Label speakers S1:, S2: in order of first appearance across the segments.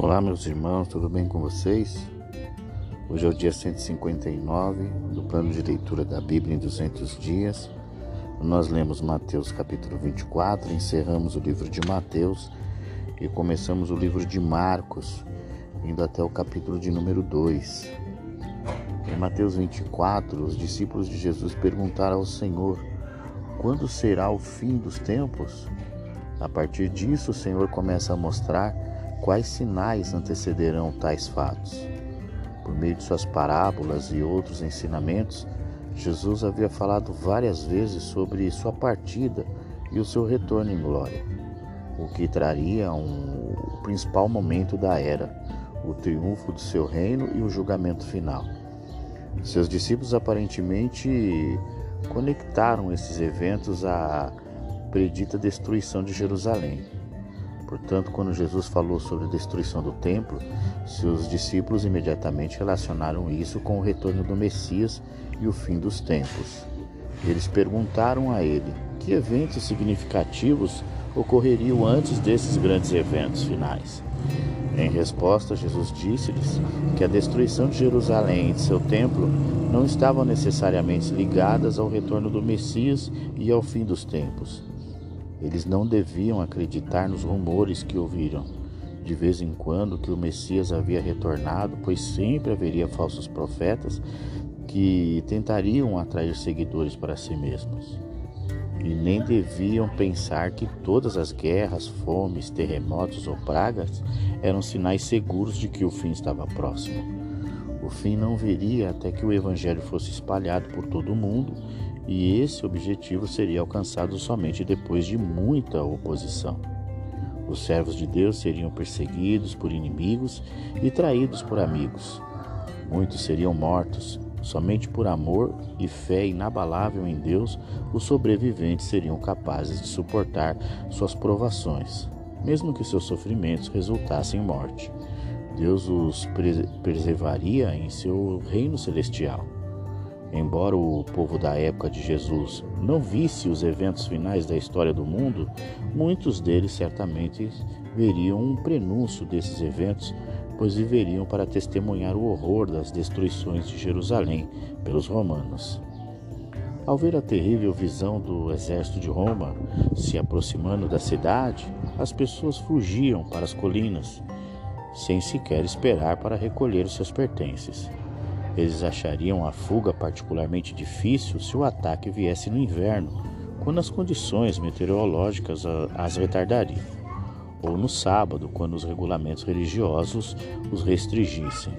S1: Olá, meus irmãos, tudo bem com vocês? Hoje é o dia 159 do plano de leitura da Bíblia em 200 dias. Nós lemos Mateus capítulo 24, encerramos o livro de Mateus e começamos o livro de Marcos, indo até o capítulo de número 2. Em Mateus 24, os discípulos de Jesus perguntaram ao Senhor: quando será o fim dos tempos? A partir disso, o Senhor começa a mostrar quais sinais antecederão tais fatos. Por meio de suas parábolas e outros ensinamentos, Jesus havia falado várias vezes sobre sua partida e o seu retorno em glória, o que traria um, o principal momento da era, o triunfo do seu reino e o julgamento final. Seus discípulos aparentemente conectaram esses eventos à predita destruição de Jerusalém. Portanto, quando Jesus falou sobre a destruição do templo, seus discípulos imediatamente relacionaram isso com o retorno do Messias e o fim dos tempos. Eles perguntaram a ele que eventos significativos ocorreriam antes desses grandes eventos finais. Em resposta, Jesus disse-lhes que a destruição de Jerusalém e de seu templo não estavam necessariamente ligadas ao retorno do Messias e ao fim dos tempos. Eles não deviam acreditar nos rumores que ouviram de vez em quando que o Messias havia retornado, pois sempre haveria falsos profetas que tentariam atrair seguidores para si mesmos. E nem deviam pensar que todas as guerras, fomes, terremotos ou pragas eram sinais seguros de que o fim estava próximo. O fim não viria até que o Evangelho fosse espalhado por todo o mundo e esse objetivo seria alcançado somente depois de muita oposição. Os servos de Deus seriam perseguidos por inimigos e traídos por amigos. Muitos seriam mortos. Somente por amor e fé inabalável em Deus, os sobreviventes seriam capazes de suportar suas provações, mesmo que seus sofrimentos resultassem em morte. Deus os preservaria em seu reino celestial. Embora o povo da época de Jesus não visse os eventos finais da história do mundo, muitos deles certamente veriam um prenúncio desses eventos, pois viveriam para testemunhar o horror das destruições de Jerusalém pelos romanos. Ao ver a terrível visão do exército de Roma se aproximando da cidade, as pessoas fugiam para as colinas, sem sequer esperar para recolher seus pertences. Eles achariam a fuga particularmente difícil se o ataque viesse no inverno, quando as condições meteorológicas as retardariam, ou no sábado, quando os regulamentos religiosos os restringissem.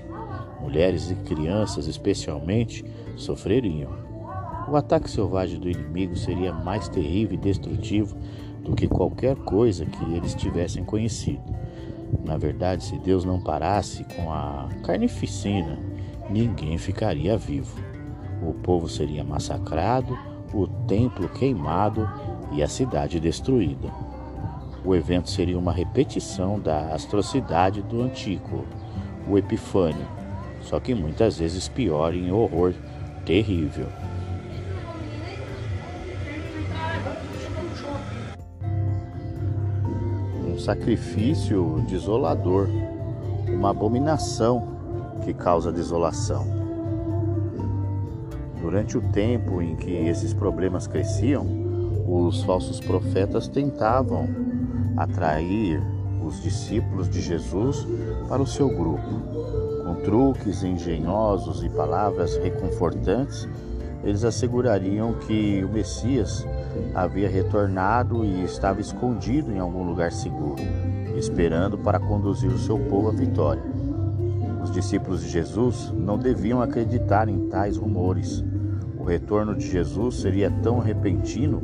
S1: Mulheres e crianças, especialmente, sofreriam. O ataque selvagem do inimigo seria mais terrível e destrutivo do que qualquer coisa que eles tivessem conhecido. Na verdade, se Deus não parasse com a carnificina ninguém ficaria vivo. O povo seria massacrado, o templo queimado e a cidade destruída. O evento seria uma repetição da atrocidade do antigo, o Epifânio, só que muitas vezes pior em horror terrível. Um sacrifício desolador, uma abominação que causa desolação. Durante o tempo em que esses problemas cresciam, os falsos profetas tentavam atrair os discípulos de Jesus para o seu grupo. Com truques engenhosos e palavras reconfortantes, eles assegurariam que o Messias havia retornado e estava escondido em algum lugar seguro, esperando para conduzir o seu povo à vitória. Os discípulos de Jesus não deviam acreditar em tais rumores. O retorno de Jesus seria tão repentino,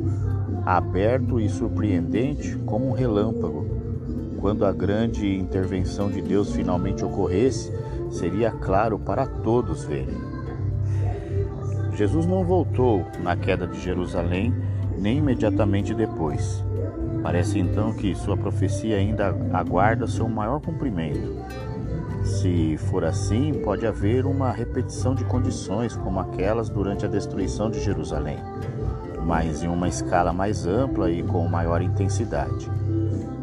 S1: aberto e surpreendente como um relâmpago. Quando a grande intervenção de Deus finalmente ocorresse, seria claro para todos verem. Jesus não voltou na queda de Jerusalém, nem imediatamente depois. Parece então que sua profecia ainda aguarda seu maior cumprimento. Se for assim, pode haver uma repetição de condições como aquelas durante a destruição de Jerusalém, mas em uma escala mais ampla e com maior intensidade.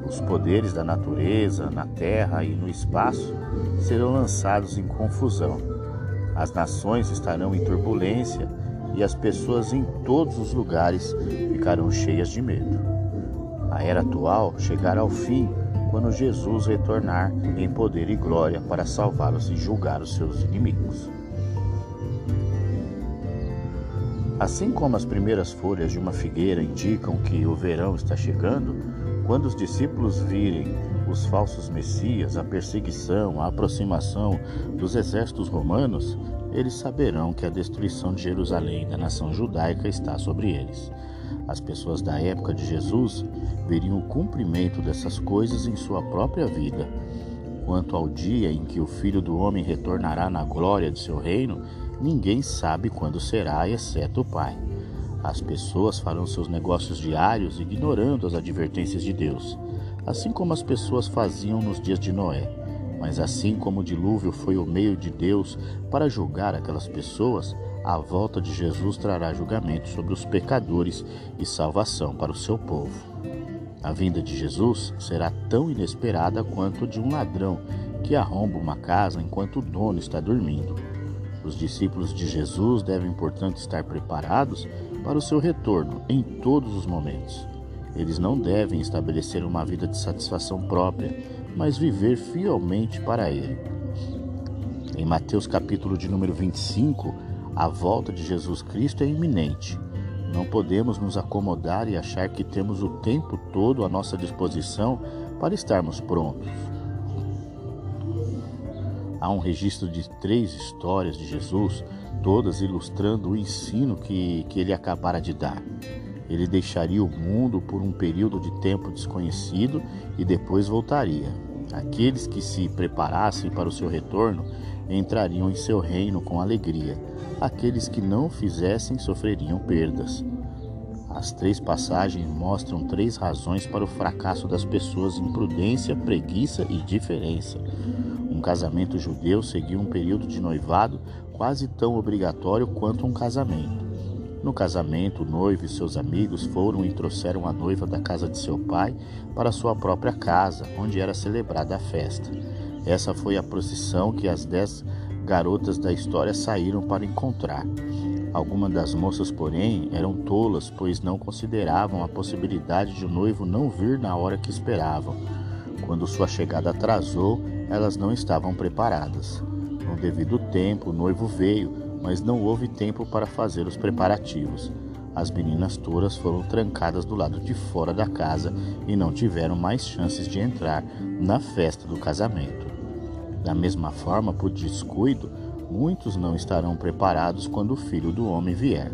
S1: Os poderes da natureza, na terra e no espaço serão lançados em confusão. As nações estarão em turbulência e as pessoas em todos os lugares ficarão cheias de medo. A era atual chegará ao fim quando Jesus retornar em poder e glória para salvá-los e julgar os seus inimigos. Assim como as primeiras folhas de uma figueira indicam que o verão está chegando, quando os discípulos virem os falsos messias, a perseguição, a aproximação dos exércitos romanos, eles saberão que a destruição de Jerusalém da nação judaica está sobre eles. As pessoas da época de Jesus veriam o cumprimento dessas coisas em sua própria vida. Quanto ao dia em que o Filho do Homem retornará na glória de seu reino, ninguém sabe quando será, exceto o Pai. As pessoas farão seus negócios diários ignorando as advertências de Deus, assim como as pessoas faziam nos dias de Noé. Mas assim como o dilúvio foi o meio de Deus para julgar aquelas pessoas, a volta de Jesus trará julgamento sobre os pecadores e salvação para o seu povo. A vinda de Jesus será tão inesperada quanto de um ladrão que arromba uma casa enquanto o dono está dormindo. Os discípulos de Jesus devem, portanto, estar preparados para o seu retorno em todos os momentos. Eles não devem estabelecer uma vida de satisfação própria, mas viver fielmente para Ele. Em Mateus capítulo de número 25, a volta de Jesus Cristo é iminente. Não podemos nos acomodar e achar que temos o tempo todo à nossa disposição para estarmos prontos. Há um registro de três histórias de Jesus, todas ilustrando o ensino que, que ele acabara de dar. Ele deixaria o mundo por um período de tempo desconhecido e depois voltaria. Aqueles que se preparassem para o seu retorno entrariam em seu reino com alegria aqueles que não fizessem sofreriam perdas. As três passagens mostram três razões para o fracasso das pessoas: imprudência, preguiça e diferença. Um casamento judeu seguia um período de noivado quase tão obrigatório quanto um casamento. No casamento, o noivo e seus amigos foram e trouxeram a noiva da casa de seu pai para sua própria casa, onde era celebrada a festa. Essa foi a procissão que as dez garotas da história saíram para encontrar. Algumas das moças, porém, eram tolas, pois não consideravam a possibilidade de o noivo não vir na hora que esperavam. Quando sua chegada atrasou, elas não estavam preparadas. No devido tempo, o noivo veio, mas não houve tempo para fazer os preparativos. As meninas tolas foram trancadas do lado de fora da casa e não tiveram mais chances de entrar na festa do casamento. Da mesma forma, por descuido, muitos não estarão preparados quando o filho do homem vier.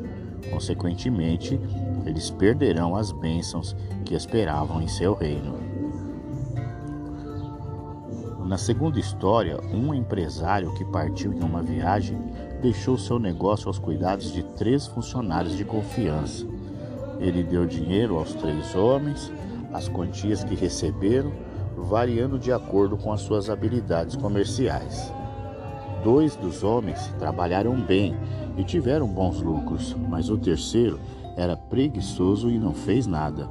S1: Consequentemente, eles perderão as bênçãos que esperavam em seu reino. Na segunda história, um empresário que partiu em uma viagem deixou seu negócio aos cuidados de três funcionários de confiança. Ele deu dinheiro aos três homens, as quantias que receberam variando de acordo com as suas habilidades comerciais. Dois dos homens trabalharam bem e tiveram bons lucros, mas o terceiro era preguiçoso e não fez nada.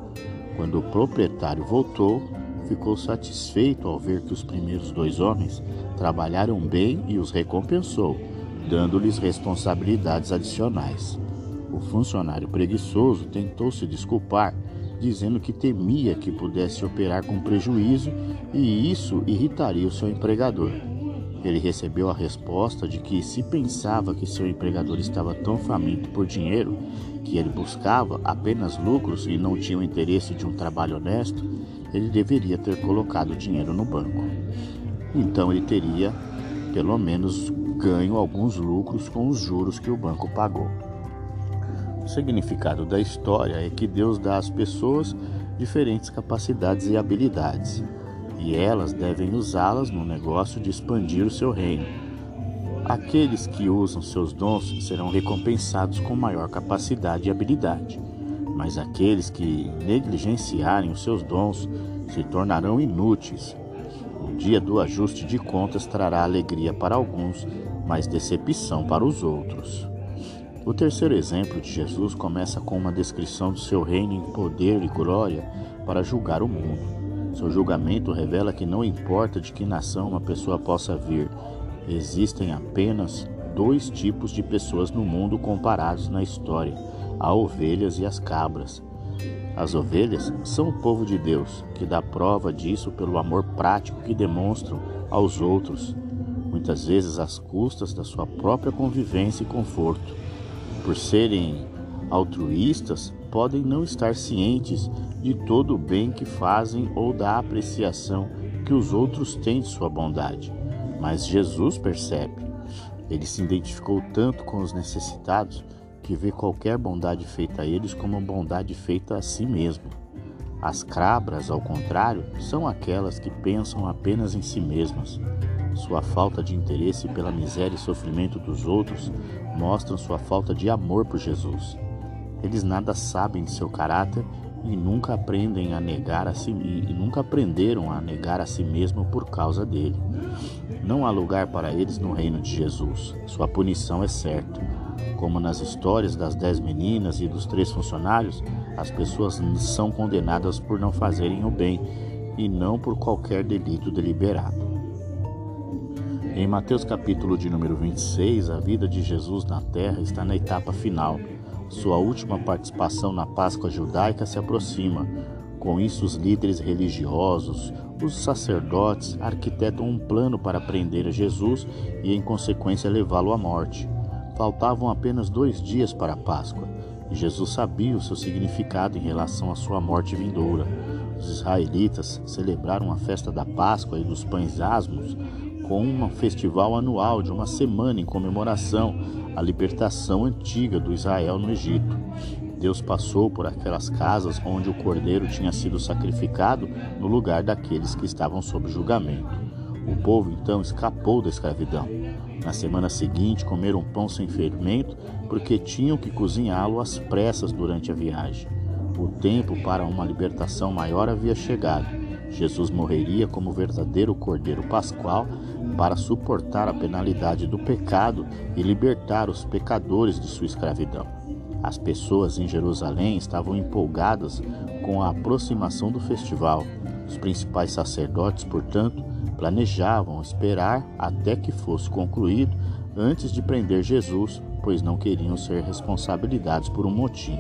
S1: Quando o proprietário voltou, ficou satisfeito ao ver que os primeiros dois homens trabalharam bem e os recompensou, dando-lhes responsabilidades adicionais. O funcionário preguiçoso tentou se desculpar dizendo que temia que pudesse operar com prejuízo e isso irritaria o seu empregador. Ele recebeu a resposta de que, se pensava que seu empregador estava tão faminto por dinheiro que ele buscava apenas lucros e não tinha o interesse de um trabalho honesto, ele deveria ter colocado o dinheiro no banco. Então ele teria, pelo menos, ganho alguns lucros com os juros que o banco pagou. O significado da história é que Deus dá às pessoas diferentes capacidades e habilidades, e elas devem usá-las no negócio de expandir o seu reino. Aqueles que usam seus dons serão recompensados com maior capacidade e habilidade, mas aqueles que negligenciarem os seus dons se tornarão inúteis. O dia do ajuste de contas trará alegria para alguns, mas decepção para os outros. O terceiro exemplo de Jesus começa com uma descrição do seu reino em poder e glória para julgar o mundo. Seu julgamento revela que não importa de que nação uma pessoa possa vir, existem apenas dois tipos de pessoas no mundo comparados na história: as ovelhas e as cabras. As ovelhas são o povo de Deus, que dá prova disso pelo amor prático que demonstram aos outros, muitas vezes às custas da sua própria convivência e conforto. Por serem altruístas, podem não estar cientes de todo o bem que fazem ou da apreciação que os outros têm de sua bondade. Mas Jesus percebe. Ele se identificou tanto com os necessitados que vê qualquer bondade feita a eles como bondade feita a si mesmo. As cabras, ao contrário, são aquelas que pensam apenas em si mesmas. Sua falta de interesse pela miséria e sofrimento dos outros mostram sua falta de amor por Jesus. Eles nada sabem de seu caráter e nunca aprendem a negar a si e nunca aprenderam a negar a si mesmo por causa dele. Não há lugar para eles no reino de Jesus. Sua punição é certa. Como nas histórias das dez meninas e dos três funcionários, as pessoas são condenadas por não fazerem o bem e não por qualquer delito deliberado. Em Mateus capítulo de número 26, a vida de Jesus na terra está na etapa final. Sua última participação na Páscoa judaica se aproxima. Com isso, os líderes religiosos, os sacerdotes, arquitetam um plano para prender Jesus e, em consequência, levá-lo à morte. Faltavam apenas dois dias para a Páscoa, e Jesus sabia o seu significado em relação à sua morte vindoura. Os israelitas celebraram a festa da Páscoa e dos pães asmos com um festival anual de uma semana em comemoração à libertação antiga do Israel no Egito. Deus passou por aquelas casas onde o cordeiro tinha sido sacrificado no lugar daqueles que estavam sob julgamento. O povo então escapou da escravidão. Na semana seguinte, comeram pão sem fermento, porque tinham que cozinhá-lo às pressas durante a viagem. O tempo para uma libertação maior havia chegado. Jesus morreria como verdadeiro Cordeiro Pascual para suportar a penalidade do pecado e libertar os pecadores de sua escravidão. As pessoas em Jerusalém estavam empolgadas com a aproximação do festival. Os principais sacerdotes, portanto, Planejavam esperar até que fosse concluído antes de prender Jesus, pois não queriam ser responsabilizados por um motim.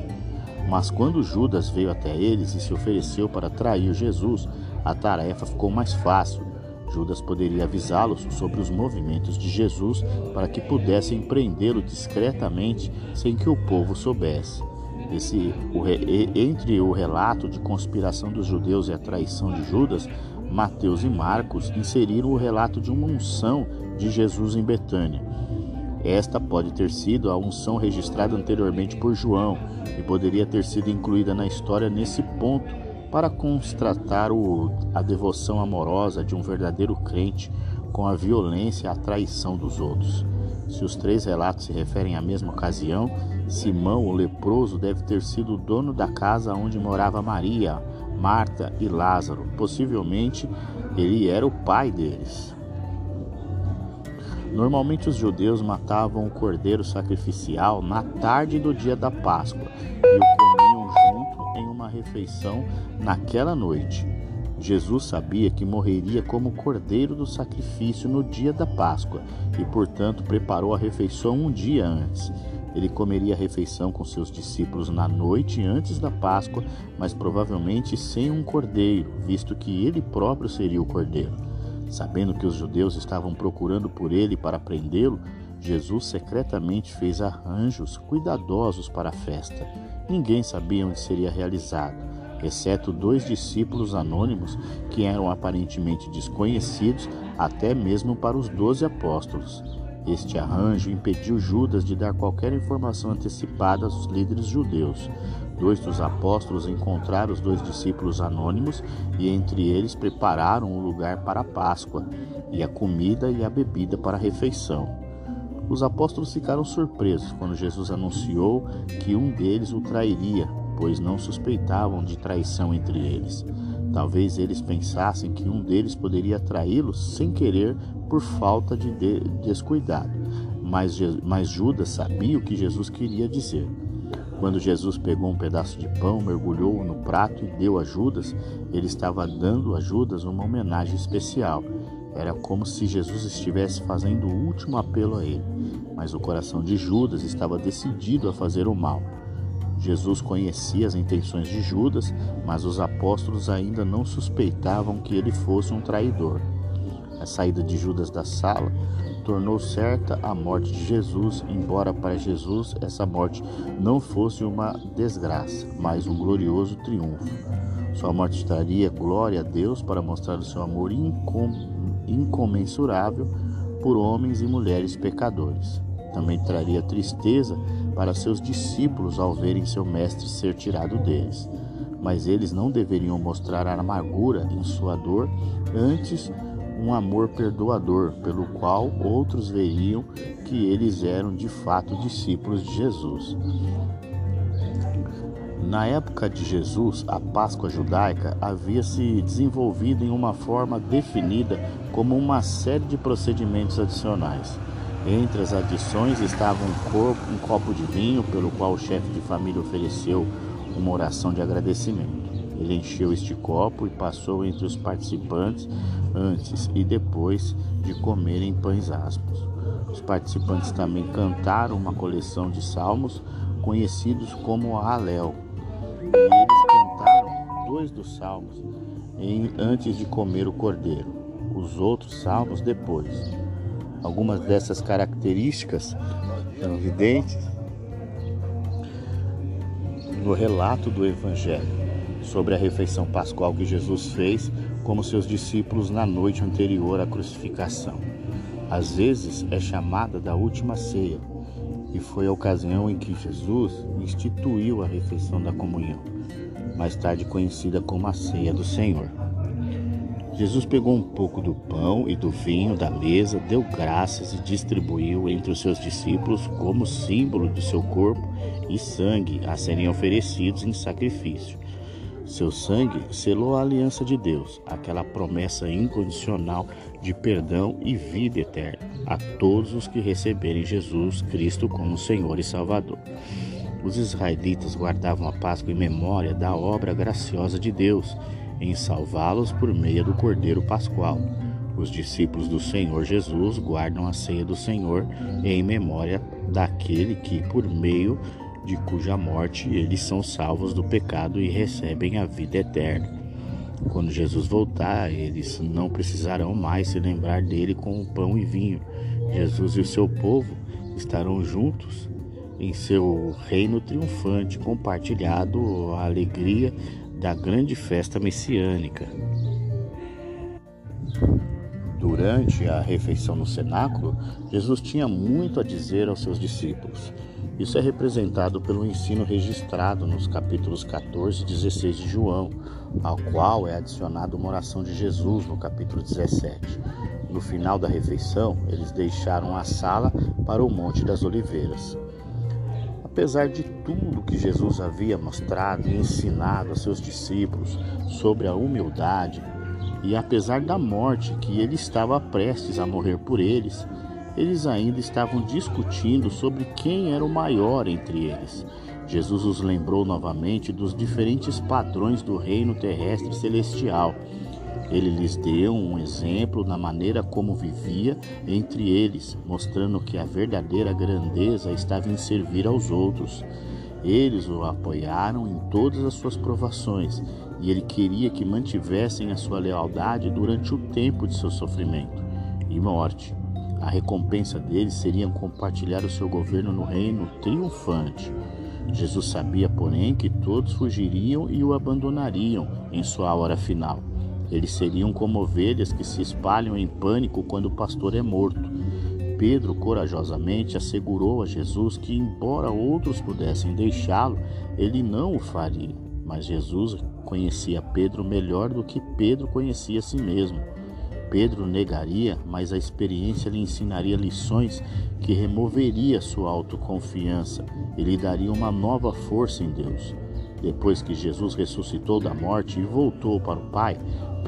S1: Mas quando Judas veio até eles e se ofereceu para trair Jesus, a tarefa ficou mais fácil. Judas poderia avisá-los sobre os movimentos de Jesus para que pudessem prendê-lo discretamente sem que o povo soubesse. Esse, o, entre o relato de conspiração dos judeus e a traição de Judas, Mateus e Marcos inseriram o relato de uma unção de Jesus em Betânia. Esta pode ter sido a unção registrada anteriormente por João e poderia ter sido incluída na história nesse ponto para constatar o, a devoção amorosa de um verdadeiro crente com a violência e a traição dos outros. Se os três relatos se referem à mesma ocasião, Simão, o leproso, deve ter sido o dono da casa onde morava Maria, Marta e Lázaro. Possivelmente ele era o pai deles. Normalmente os judeus matavam o cordeiro sacrificial na tarde do dia da Páscoa e o refeição naquela noite. Jesus sabia que morreria como cordeiro do sacrifício no dia da Páscoa e, portanto, preparou a refeição um dia antes. Ele comeria a refeição com seus discípulos na noite antes da Páscoa, mas provavelmente sem um cordeiro, visto que ele próprio seria o cordeiro. Sabendo que os judeus estavam procurando por ele para prendê-lo, Jesus secretamente fez arranjos cuidadosos para a festa. Ninguém sabia onde seria realizado, exceto dois discípulos anônimos que eram aparentemente desconhecidos até mesmo para os doze apóstolos. Este arranjo impediu Judas de dar qualquer informação antecipada aos líderes judeus. Dois dos apóstolos encontraram os dois discípulos anônimos e entre eles prepararam o lugar para a Páscoa e a comida e a bebida para a refeição. Os apóstolos ficaram surpresos quando Jesus anunciou que um deles o trairia, pois não suspeitavam de traição entre eles. Talvez eles pensassem que um deles poderia traí-los sem querer por falta de, descuidado. Mas, mas Judas sabia o que Jesus queria dizer. Quando Jesus pegou um pedaço de pão, mergulhou no prato e deu a Judas, ele estava dando a Judas uma homenagem especial. Era como se Jesus estivesse fazendo o último apelo a ele, mas o coração de Judas estava decidido a fazer o mal. Jesus conhecia as intenções de Judas, mas os apóstolos ainda não suspeitavam que ele fosse um traidor. A saída de Judas da sala tornou certa a morte de Jesus, embora para Jesus essa morte não fosse uma desgraça, mas um glorioso triunfo. Sua morte traria glória a Deus para mostrar o seu amor incom incomensurável por homens e mulheres pecadores. Também traria tristeza para seus discípulos ao verem seu mestre ser tirado deles. Mas eles não deveriam mostrar amargura em sua dor, antes um amor perdoador, pelo qual outros veriam que eles eram de fato discípulos de Jesus. Na época de Jesus, a Páscoa judaica havia se desenvolvido em uma forma definida como uma série de procedimentos adicionais. Entre as adições estava um, corpo, um copo de vinho, pelo qual o chefe de família ofereceu uma oração de agradecimento. Ele encheu este copo e passou entre os participantes antes e depois de comerem pães asmos. Os participantes também cantaram uma coleção de salmos conhecidos como Halel. Dois dos salmos em, antes de comer o cordeiro, os outros salmos depois. Algumas dessas características são evidentes no relato do Evangelho sobre a refeição pascual que Jesus fez como seus discípulos na noite anterior à crucificação. Às vezes é chamada da última ceia, e foi a ocasião em que Jesus instituiu a refeição da comunhão, mais tarde conhecida como a ceia do Senhor. Jesus pegou um pouco do pão e do vinho da mesa, deu graças e distribuiu entre os seus discípulos como símbolo de seu corpo e sangue a serem oferecidos em sacrifício. Seu sangue selou a aliança de Deus, aquela promessa incondicional de perdão e vida eterna a todos os que receberem Jesus Cristo como Senhor e Salvador. Os israelitas guardavam a Páscoa em memória da obra graciosa de Deus em salvá-los por meio do Cordeiro Pascual. Os discípulos do Senhor Jesus guardam a ceia do Senhor em memória daquele que, por meio de cuja morte eles são salvos do pecado e recebem a vida eterna. Quando Jesus voltar, eles não precisarão mais se lembrar dele com o pão e vinho. Jesus e o seu povo estarão juntos em seu reino triunfante, compartilhado a alegria da grande festa messiânica. Durante a refeição no cenáculo, Jesus tinha muito a dizer aos seus discípulos. Isso é representado pelo ensino registrado nos capítulos 14 e 16 de João, ao qual é adicionada uma oração de Jesus no capítulo 17. No final da refeição, eles deixaram a sala para o Monte das Oliveiras. Apesar de tudo que Jesus havia mostrado e ensinado a seus discípulos sobre a humildade, e apesar da morte que ele estava prestes a morrer por eles, eles ainda estavam discutindo sobre quem era o maior entre eles. Jesus os lembrou novamente dos diferentes padrões do reino terrestre celestial. Ele lhes deu um exemplo na maneira como vivia entre eles, mostrando que a verdadeira grandeza estava em servir aos outros. Eles o apoiaram em todas as suas provações e ele queria que mantivessem a sua lealdade durante o tempo de seu sofrimento e morte. A recompensa deles seria compartilhar o seu governo no reino triunfante. Jesus sabia, porém, que todos fugiriam e o abandonariam em sua hora final. Eles seriam como ovelhas que se espalham em pânico quando o pastor é morto. Pedro corajosamente assegurou a Jesus que, embora outros pudessem deixá-lo, ele não o faria. Mas Jesus conhecia Pedro melhor do que Pedro conhecia a si mesmo. Pedro negaria, mas a experiência lhe ensinaria lições que removeria sua autoconfiança e lhe daria uma nova força em Deus. Depois que Jesus ressuscitou da morte e voltou para o Pai,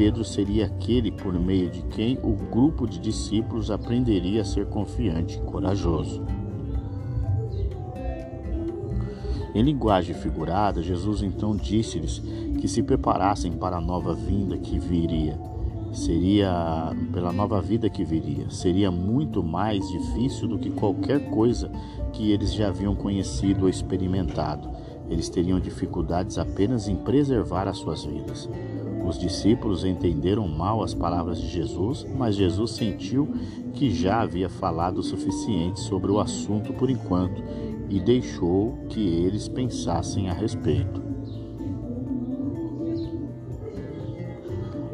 S1: Pedro seria aquele por meio de quem o grupo de discípulos aprenderia a ser confiante e corajoso. Em linguagem figurada, Jesus então disse-lhes que se preparassem para a nova vinda que viria. Seria pela nova vida que viria. Seria muito mais difícil do que qualquer coisa que eles já haviam conhecido ou experimentado. Eles teriam dificuldades apenas em preservar as suas vidas. Os discípulos entenderam mal as palavras de Jesus, mas Jesus sentiu que já havia falado o suficiente sobre o assunto por enquanto e deixou que eles pensassem a respeito.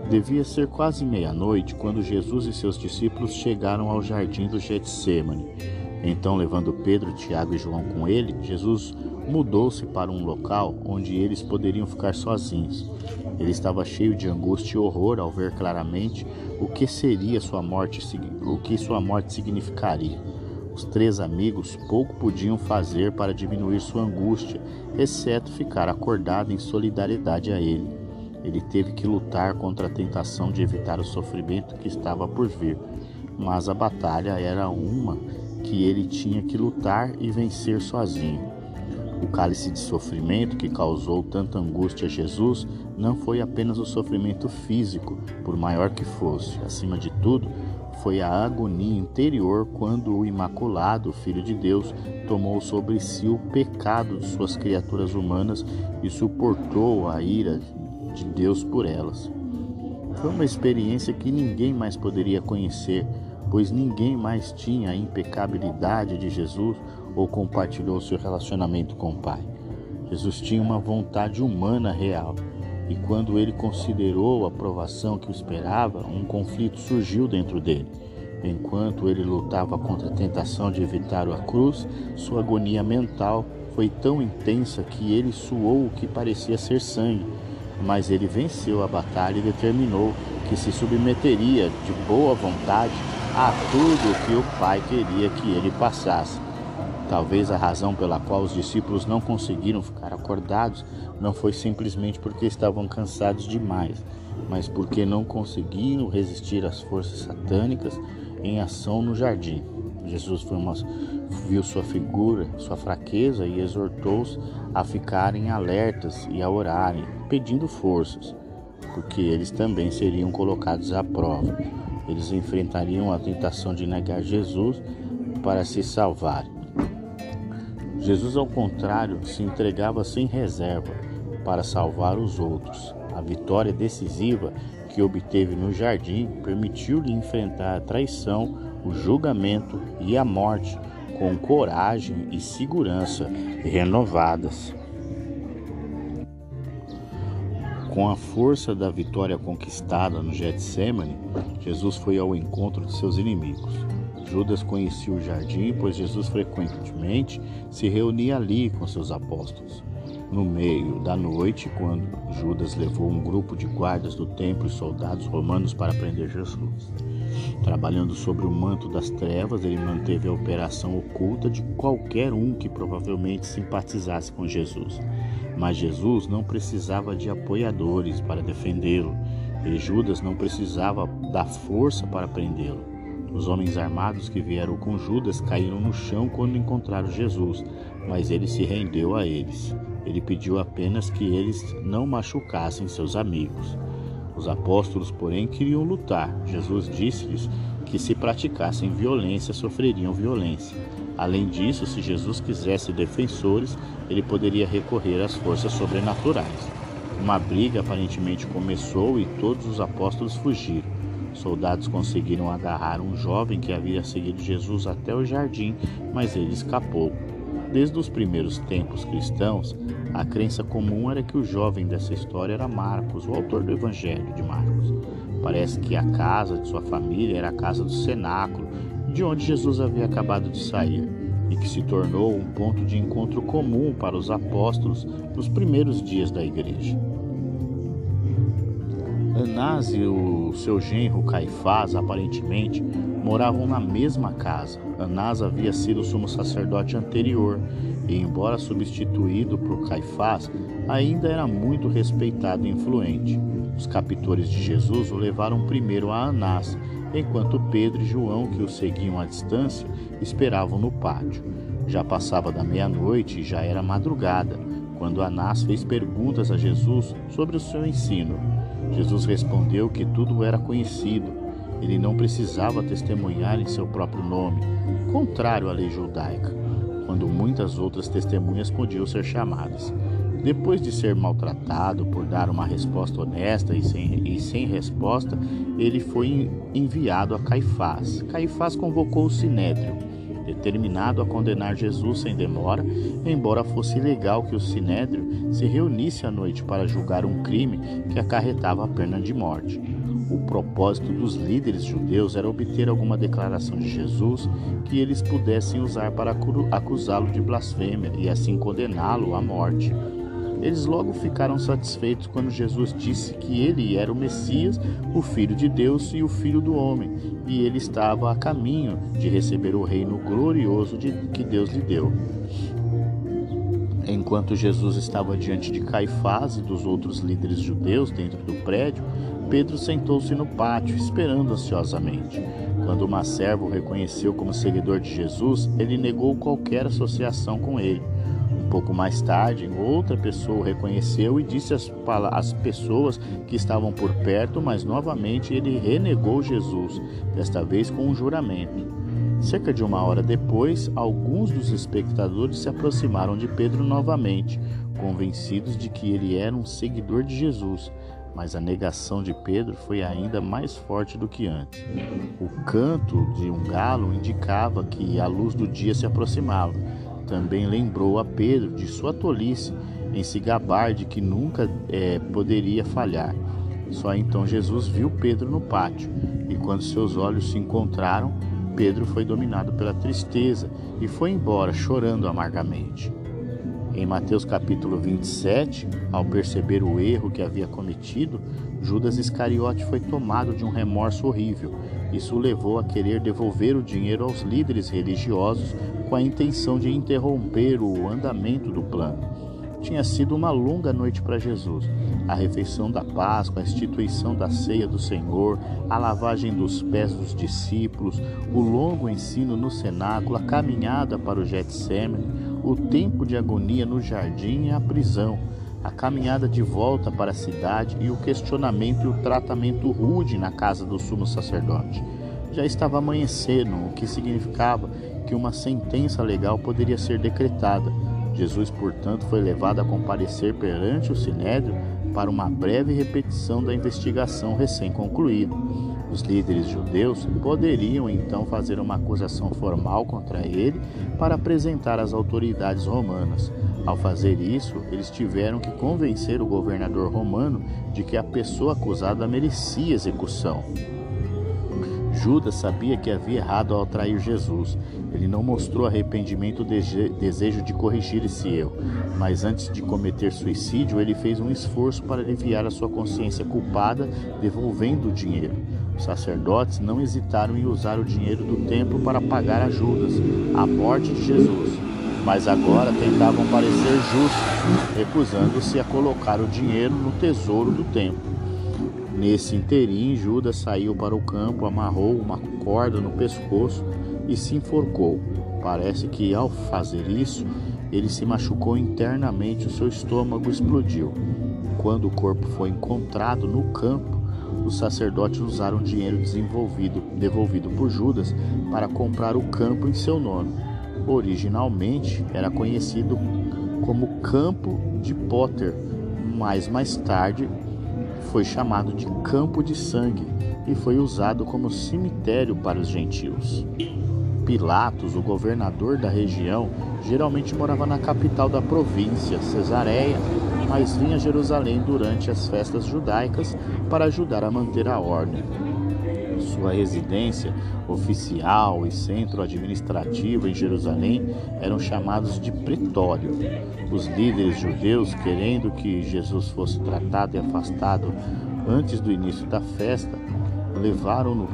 S1: Devia ser quase meia-noite quando Jesus e seus discípulos chegaram ao jardim do Getsemane. Então, levando Pedro, Tiago e João com ele, Jesus mudou-se para um local onde eles poderiam ficar sozinhos. Ele estava cheio de angústia e horror ao ver claramente o que seria sua morte, o que sua morte significaria. Os três amigos pouco podiam fazer para diminuir sua angústia, exceto ficar acordado em solidariedade a ele. Ele teve que lutar contra a tentação de evitar o sofrimento que estava por vir, mas a batalha era uma que ele tinha que lutar e vencer sozinho. O cálice de sofrimento que causou tanta angústia a Jesus não foi apenas o sofrimento físico, por maior que fosse, acima de tudo, foi a agonia interior quando o Imaculado, Filho de Deus, tomou sobre si o pecado de suas criaturas humanas e suportou a ira de Deus por elas. Foi uma experiência que ninguém mais poderia conhecer, pois ninguém mais tinha a impecabilidade de Jesus ou compartilhou seu relacionamento com o Pai. Jesus tinha uma vontade humana real e quando ele considerou a provação que o esperava, um conflito surgiu dentro dele. Enquanto ele lutava contra a tentação de evitar a cruz, sua agonia mental foi tão intensa que ele suou o que parecia ser sangue. Mas ele venceu a batalha e determinou que se submeteria de boa vontade a tudo que o Pai queria que ele passasse. Talvez a razão pela qual os discípulos não conseguiram ficar acordados não foi simplesmente porque estavam cansados demais, mas porque não conseguiram resistir às forças satânicas em ação no jardim. Jesus uma, viu sua figura, sua fraqueza e exortou-os a ficarem alertas e a orarem, pedindo forças, porque eles também seriam colocados à prova. Eles enfrentariam a tentação de negar Jesus para se salvarem. Jesus, ao contrário, se entregava sem reserva para salvar os outros. A vitória decisiva que obteve no jardim permitiu-lhe enfrentar a traição, o julgamento e a morte com coragem e segurança renovadas. Com a força da vitória conquistada no Getsemane, Jesus foi ao encontro de seus inimigos. Judas conhecia o jardim, pois Jesus frequentemente se reunia ali com seus apóstolos. No meio da noite, quando Judas levou um grupo de guardas do templo e soldados romanos para prender Jesus. Trabalhando sobre o manto das trevas, ele manteve a operação oculta de qualquer um que provavelmente simpatizasse com Jesus. Mas Jesus não precisava de apoiadores para defendê-lo, e Judas não precisava da força para prendê-lo. Os homens armados que vieram com Judas caíram no chão quando encontraram Jesus, mas ele se rendeu a eles. Ele pediu apenas que eles não machucassem seus amigos. Os apóstolos, porém, queriam lutar. Jesus disse-lhes que se praticassem violência, sofreriam violência. Além disso, se Jesus quisesse defensores, ele poderia recorrer às forças sobrenaturais. Uma briga aparentemente começou e todos os apóstolos fugiram. Soldados conseguiram agarrar um jovem que havia seguido Jesus até o jardim, mas ele escapou. Desde os primeiros tempos cristãos, a crença comum era que o jovem dessa história era Marcos, o autor do Evangelho de Marcos. Parece que a casa de sua família era a casa do cenáculo, de onde Jesus havia acabado de sair, e que se tornou um ponto de encontro comum para os apóstolos nos primeiros dias da igreja. Anás e o seu genro Caifás, aparentemente, moravam na mesma casa. Anás havia sido sumo sacerdote anterior e, embora substituído por Caifás, ainda era muito respeitado e influente. Os captores de Jesus o levaram primeiro a Anás, enquanto Pedro e João, que o seguiam à distância, esperavam no pátio. Já passava da meia-noite e já era madrugada, quando Anás fez perguntas a Jesus sobre o seu ensino. Jesus respondeu que tudo era conhecido. Ele não precisava testemunhar em seu próprio nome, contrário à lei judaica, quando muitas outras testemunhas podiam ser chamadas. Depois de ser maltratado por dar uma resposta honesta e sem, e sem resposta, ele foi enviado a Caifás. Caifás convocou o Sinédrio, determinado a condenar Jesus sem demora, embora fosse ilegal que o Sinédrio se reunisse à noite para julgar um crime que acarretava a pena de morte. O propósito dos líderes judeus era obter alguma declaração de Jesus que eles pudessem usar para acusá-lo de blasfêmia e assim condená-lo à morte. Eles logo ficaram satisfeitos quando Jesus disse que ele era o Messias, o Filho de Deus e o Filho do homem, e ele estava a caminho de receber o reino glorioso de, que Deus lhe deu. Enquanto Jesus estava diante de Caifás e dos outros líderes judeus dentro do prédio, Pedro sentou-se no pátio, esperando ansiosamente. Quando uma serva o reconheceu como seguidor de Jesus, ele negou qualquer associação com ele. Pouco mais tarde, outra pessoa o reconheceu e disse às, às pessoas que estavam por perto, mas novamente ele renegou Jesus, desta vez com um juramento. Cerca de uma hora depois, alguns dos espectadores se aproximaram de Pedro novamente, convencidos de que ele era um seguidor de Jesus. Mas a negação de Pedro foi ainda mais forte do que antes. O canto de um galo indicava que a luz do dia se aproximava também lembrou a Pedro de sua tolice em se gabar de que nunca é, poderia falhar. Só então Jesus viu Pedro no pátio, e quando seus olhos se encontraram, Pedro foi dominado pela tristeza e foi embora chorando amargamente. Em Mateus capítulo 27, ao perceber o erro que havia cometido, Judas Iscariote foi tomado de um remorso horrível. Isso o levou a querer devolver o dinheiro aos líderes religiosos com a intenção de interromper o andamento do plano. Tinha sido uma longa noite para Jesus. A refeição da Páscoa, a instituição da ceia do Senhor, a lavagem dos pés dos discípulos, o longo ensino no cenáculo, a caminhada para o Getsemane, o tempo de agonia no jardim e a prisão, a caminhada de volta para a cidade e o questionamento e o tratamento rude na casa do sumo sacerdote. Já estava amanhecendo, o que significava que uma sentença legal poderia ser decretada. Jesus, portanto, foi levado a comparecer perante o Sinédrio para uma breve repetição da investigação recém-concluída. Os líderes judeus poderiam então fazer uma acusação formal contra ele para apresentar às autoridades romanas. Ao fazer isso, eles tiveram que convencer o governador romano de que a pessoa acusada merecia execução. Judas sabia que havia errado ao trair Jesus. Ele não mostrou arrependimento ou desejo de corrigir esse erro, mas antes de cometer suicídio, ele fez um esforço para aliviar a sua consciência culpada, devolvendo o dinheiro. Os sacerdotes não hesitaram em usar o dinheiro do templo para pagar a Judas, a morte de Jesus, mas agora tentavam parecer justos, recusando-se a colocar o dinheiro no tesouro do templo. Nesse interim, Judas saiu para o campo, amarrou uma corda no pescoço e se enforcou. Parece que ao fazer isso, ele se machucou internamente, o seu estômago explodiu. Quando o corpo foi encontrado no campo, os sacerdotes usaram o dinheiro desenvolvido, devolvido por Judas para comprar o campo em seu nome. Originalmente era conhecido como Campo de Potter, mas mais tarde foi chamado de Campo de Sangue e foi usado como cemitério para os gentios. Pilatos, o governador da região, geralmente morava na capital da província, Cesareia, mas vinha a Jerusalém durante as festas judaicas para ajudar a manter a ordem. Sua residência oficial e centro administrativo em Jerusalém eram chamados de pretório. Os líderes judeus, querendo que Jesus fosse tratado e afastado antes do início da festa, levaram-no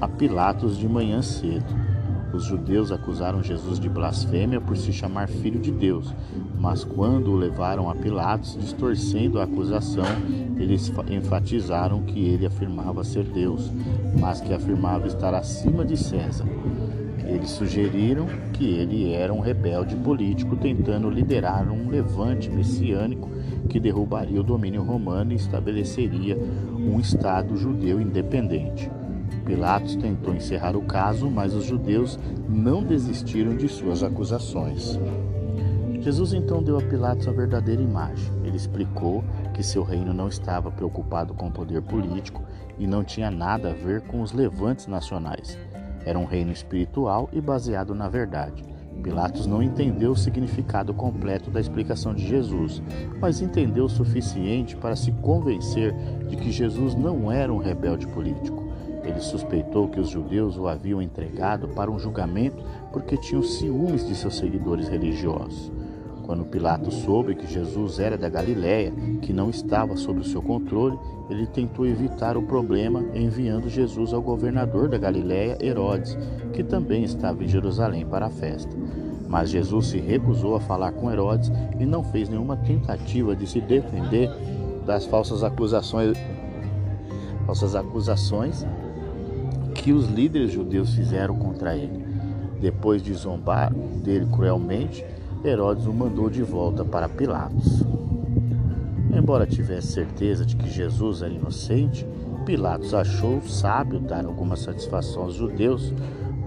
S1: a Pilatos de manhã cedo. Os judeus acusaram Jesus de blasfêmia por se chamar filho de Deus, mas quando o levaram a Pilatos, distorcendo a acusação, eles enfatizaram que ele afirmava ser Deus, mas que afirmava estar acima de César. Eles sugeriram que ele era um rebelde político tentando liderar um levante messiânico que derrubaria o domínio romano e estabeleceria um Estado judeu independente. Pilatos tentou encerrar o caso, mas os judeus não desistiram de suas acusações. Jesus então deu a Pilatos a verdadeira imagem. Ele explicou que seu reino não estava preocupado com o poder político e não tinha nada a ver com os levantes nacionais. Era um reino espiritual e baseado na verdade. Pilatos não entendeu o significado completo da explicação de Jesus, mas entendeu o suficiente para se convencer de que Jesus não era um rebelde político. Ele suspeitou que os judeus o haviam entregado para um julgamento porque tinham ciúmes de seus seguidores religiosos. Quando Pilatos soube que Jesus era da Galiléia, que não estava sob o seu controle, ele tentou evitar o problema enviando Jesus ao governador da Galiléia, Herodes, que também estava em Jerusalém para a festa. Mas Jesus se recusou a falar com Herodes e não fez nenhuma tentativa de se defender das falsas acusações, falsas acusações que os líderes judeus fizeram contra ele. Depois de zombar dele cruelmente, Herodes o mandou de volta para Pilatos. Embora tivesse certeza de que Jesus era inocente, Pilatos achou sábio dar alguma satisfação aos judeus,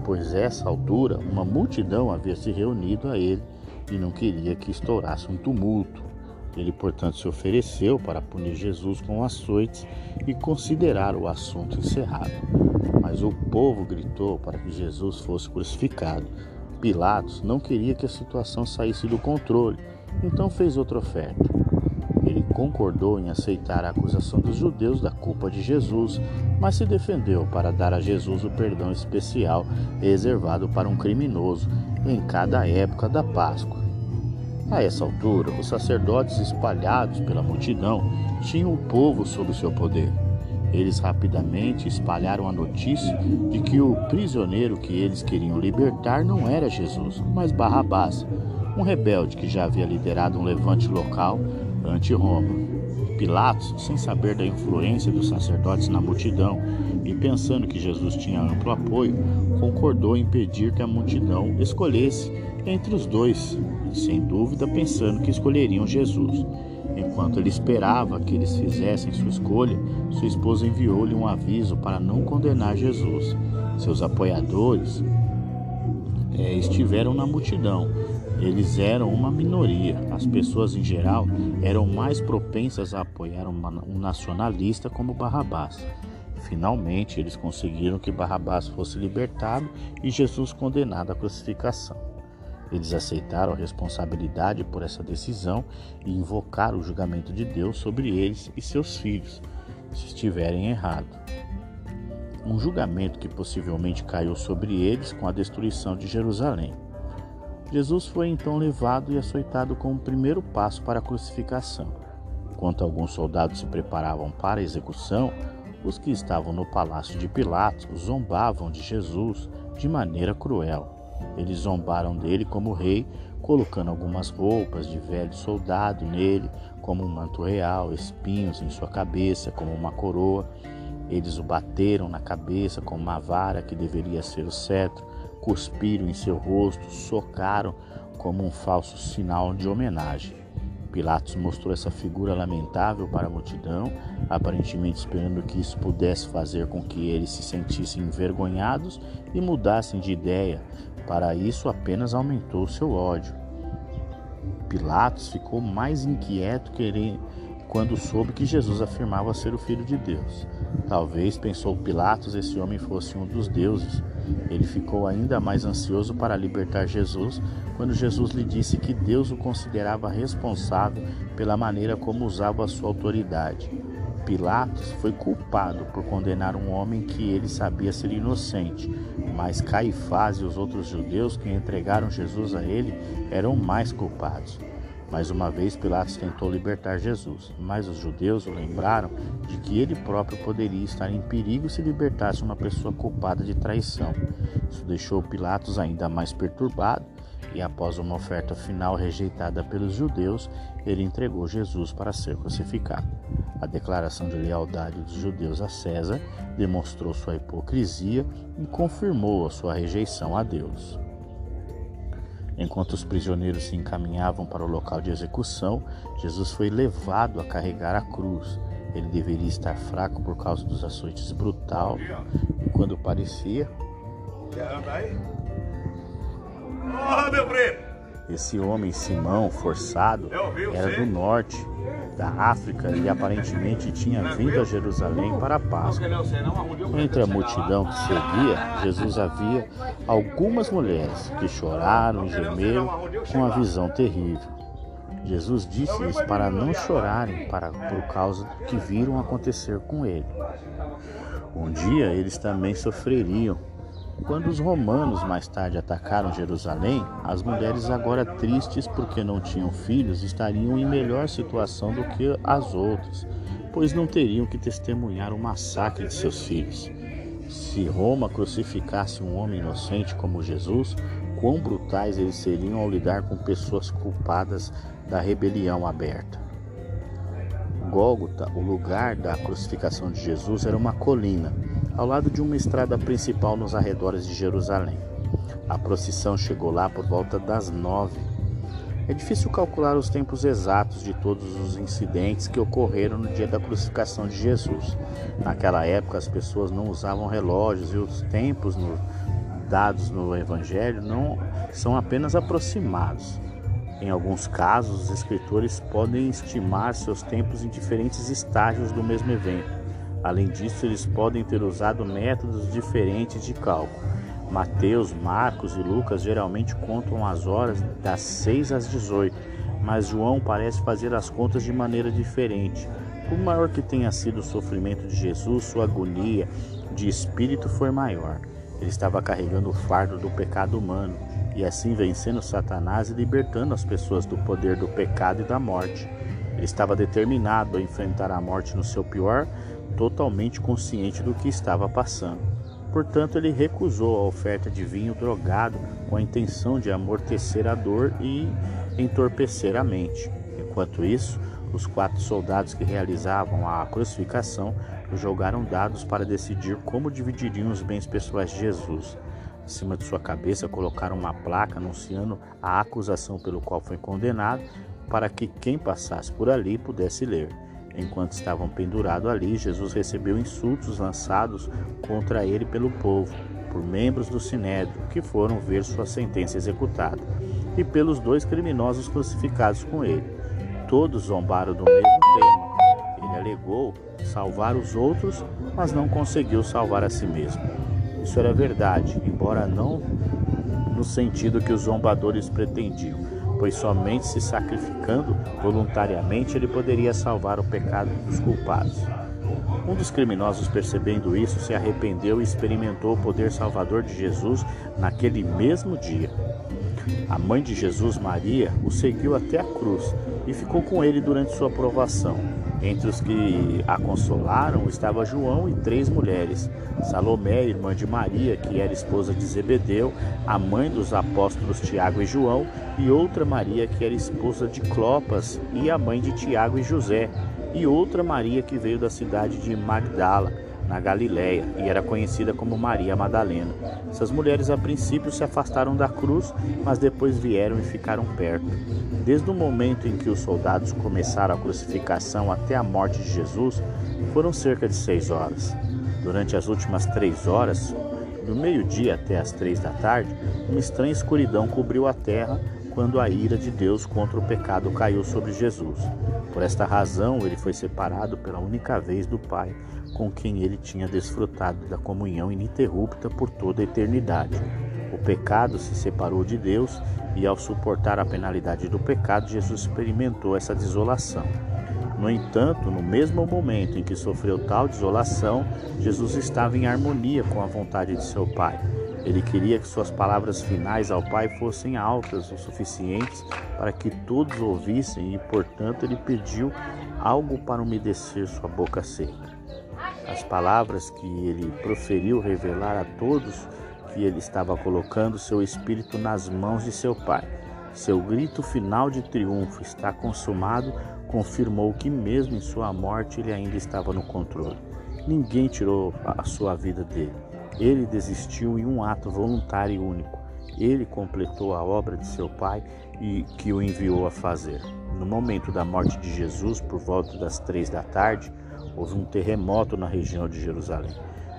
S1: pois a essa altura uma multidão havia se reunido a ele e não queria que estourasse um tumulto. Ele, portanto, se ofereceu para punir Jesus com açoites e considerar o assunto encerrado. Mas o povo gritou para que Jesus fosse crucificado. Pilatos não queria que a situação saísse do controle, então fez outra oferta. Ele concordou em aceitar a acusação dos judeus da culpa de Jesus, mas se defendeu para dar a Jesus o perdão especial reservado para um criminoso em cada época da Páscoa. A essa altura, os sacerdotes espalhados pela multidão tinham o povo sob seu poder. Eles rapidamente espalharam a notícia de que o prisioneiro que eles queriam libertar não era Jesus, mas Barrabás, um rebelde que já havia liderado um levante local anti-Roma. Pilatos, sem saber da influência dos sacerdotes na multidão e pensando que Jesus tinha amplo apoio, concordou em pedir que a multidão escolhesse entre os dois, sem dúvida pensando que escolheriam Jesus. Enquanto ele esperava que eles fizessem sua escolha, sua esposa enviou-lhe um aviso para não condenar Jesus. Seus apoiadores é, estiveram na multidão. Eles eram uma minoria. As pessoas em geral eram mais propensas a apoiar uma, um nacionalista como Barrabás. Finalmente, eles conseguiram que Barrabás fosse libertado e Jesus condenado à crucificação. Eles aceitaram a responsabilidade por essa decisão e invocaram o julgamento de Deus sobre eles e seus filhos, se estiverem errados. Um julgamento que possivelmente caiu sobre eles com a destruição de Jerusalém. Jesus foi então levado e açoitado como primeiro passo para a crucificação. Enquanto alguns soldados se preparavam para a execução, os que estavam no palácio de Pilatos zombavam de Jesus de maneira cruel. Eles zombaram dele como rei, colocando algumas roupas de velho soldado nele, como um manto real, espinhos em sua cabeça, como uma coroa. Eles o bateram na cabeça com uma vara que deveria ser o cetro, cuspiram em seu rosto, socaram como um falso sinal de homenagem. Pilatos mostrou essa figura lamentável para a multidão, aparentemente esperando que isso pudesse fazer com que eles se sentissem envergonhados e mudassem de ideia. Para isso, apenas aumentou seu ódio. Pilatos ficou mais inquieto quando soube que Jesus afirmava ser o Filho de Deus. Talvez, pensou Pilatos, esse homem fosse um dos deuses. Ele ficou ainda mais ansioso para libertar Jesus quando Jesus lhe disse que Deus o considerava responsável pela maneira como usava a sua autoridade. Pilatos foi culpado por condenar um homem que ele sabia ser inocente, mas Caifás e os outros judeus que entregaram Jesus a ele eram mais culpados. Mais uma vez, Pilatos tentou libertar Jesus, mas os judeus o lembraram de que ele próprio poderia estar em perigo se libertasse uma pessoa culpada de traição. Isso deixou Pilatos ainda mais perturbado e, após uma oferta final rejeitada pelos judeus, ele entregou Jesus para ser crucificado. A declaração de lealdade dos judeus a César demonstrou sua hipocrisia e confirmou a sua rejeição a Deus. Enquanto os prisioneiros se encaminhavam para o local de execução, Jesus foi levado a carregar a cruz. Ele deveria estar fraco por causa dos açoites brutal e quando parecia. Esse homem Simão, forçado, era do norte da África e aparentemente tinha vindo a Jerusalém para a Páscoa. Entre a multidão que seguia, Jesus havia algumas mulheres que choraram e gemeram com a visão terrível. Jesus disse-lhes para não chorarem para, por causa do que viram acontecer com ele. Um dia eles também sofreriam quando os romanos mais tarde atacaram Jerusalém, as mulheres, agora tristes porque não tinham filhos, estariam em melhor situação do que as outras, pois não teriam que testemunhar o massacre de seus filhos. Se Roma crucificasse um homem inocente como Jesus, quão brutais eles seriam ao lidar com pessoas culpadas da rebelião aberta. Gólgota, o lugar da crucificação de Jesus, era uma colina ao lado de uma estrada principal nos arredores de Jerusalém. A procissão chegou lá por volta das nove. É difícil calcular os tempos exatos de todos os incidentes que ocorreram no dia da crucificação de Jesus. Naquela época, as pessoas não usavam relógios e os tempos no, dados no Evangelho não são apenas aproximados. Em alguns casos, os escritores podem estimar seus tempos em diferentes estágios do mesmo evento. Além disso, eles podem ter usado métodos diferentes de cálculo. Mateus, Marcos e Lucas geralmente contam as horas das 6 às 18, mas João parece fazer as contas de maneira diferente. Por maior que tenha sido o sofrimento de Jesus, sua agonia de espírito foi maior. Ele estava carregando o fardo do pecado humano e assim vencendo Satanás e libertando as pessoas do poder do pecado e da morte. Ele estava determinado a enfrentar a morte no seu pior totalmente consciente do que estava passando. Portanto, ele recusou a oferta de vinho drogado com a intenção de amortecer a dor e entorpecer a mente. Enquanto isso, os quatro soldados que realizavam a crucificação jogaram dados para decidir como dividiriam os bens pessoais de Jesus. Acima de sua cabeça colocaram uma placa anunciando a acusação pelo qual foi condenado, para que quem passasse por ali pudesse ler. Enquanto estavam pendurados ali, Jesus recebeu insultos lançados contra ele pelo povo, por membros do sinédrio, que foram ver sua sentença executada, e pelos dois criminosos crucificados com ele. Todos zombaram do mesmo tema. Ele alegou salvar os outros, mas não conseguiu salvar a si mesmo. Isso era verdade, embora não no sentido que os zombadores pretendiam pois somente se sacrificando voluntariamente ele poderia salvar o pecado dos culpados. Um dos criminosos, percebendo isso, se arrependeu e experimentou o poder salvador de Jesus naquele mesmo dia. A mãe de Jesus, Maria, o seguiu até a cruz e ficou com ele durante sua provação. Entre os que a consolaram estava João e três mulheres: Salomé, irmã de Maria, que era esposa de Zebedeu, a mãe dos apóstolos Tiago e João, e outra Maria, que era esposa de Clopas e a mãe de Tiago e José, e outra Maria que veio da cidade de Magdala na Galiléia e era conhecida como Maria Madalena. Essas mulheres a princípio se afastaram da cruz, mas depois vieram e ficaram perto. Desde o momento em que os soldados começaram a crucificação até a morte de Jesus, foram cerca de seis horas. Durante as últimas três horas, do meio-dia até as três da tarde, uma estranha escuridão cobriu a terra quando a ira de Deus contra o pecado caiu sobre Jesus. Por esta razão, ele foi separado pela única vez do Pai, com quem ele tinha desfrutado da comunhão ininterrupta por toda a eternidade. O pecado se separou de Deus e, ao suportar a penalidade do pecado, Jesus experimentou essa desolação. No entanto, no mesmo momento em que sofreu tal desolação, Jesus estava em harmonia com a vontade de seu Pai. Ele queria que suas palavras finais ao Pai fossem altas o suficientes para que todos ouvissem e, portanto, ele pediu algo para umedecer sua boca seca. As palavras que ele proferiu revelar a todos que ele estava colocando seu espírito nas mãos de seu Pai. Seu grito final de triunfo está consumado confirmou que, mesmo em sua morte, ele ainda estava no controle. Ninguém tirou a sua vida dele. Ele desistiu em um ato voluntário e único. Ele completou a obra de seu pai e que o enviou a fazer. No momento da morte de Jesus, por volta das três da tarde, houve um terremoto na região de Jerusalém.